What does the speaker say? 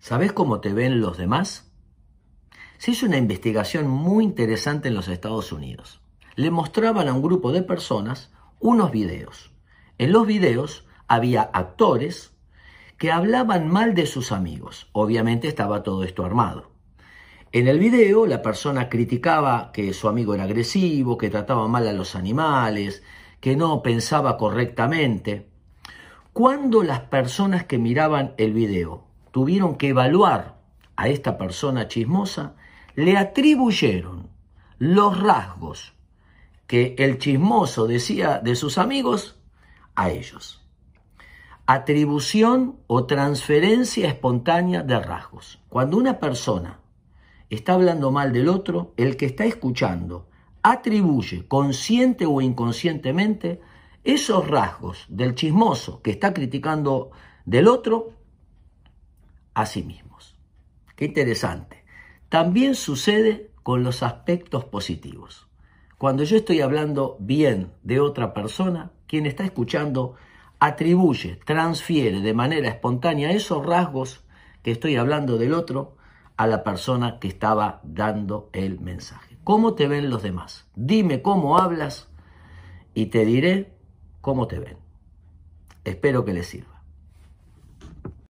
¿Sabes cómo te ven los demás? Se hizo una investigación muy interesante en los Estados Unidos. Le mostraban a un grupo de personas unos videos. En los videos había actores que hablaban mal de sus amigos. Obviamente estaba todo esto armado. En el video la persona criticaba que su amigo era agresivo, que trataba mal a los animales, que no pensaba correctamente. Cuando las personas que miraban el video tuvieron que evaluar a esta persona chismosa, le atribuyeron los rasgos que el chismoso decía de sus amigos a ellos. Atribución o transferencia espontánea de rasgos. Cuando una persona está hablando mal del otro, el que está escuchando atribuye consciente o inconscientemente esos rasgos del chismoso que está criticando del otro a sí mismos. Qué interesante. También sucede con los aspectos positivos. Cuando yo estoy hablando bien de otra persona, quien está escuchando atribuye, transfiere de manera espontánea esos rasgos que estoy hablando del otro a la persona que estaba dando el mensaje. ¿Cómo te ven los demás? Dime cómo hablas y te diré cómo te ven. Espero que les sirva.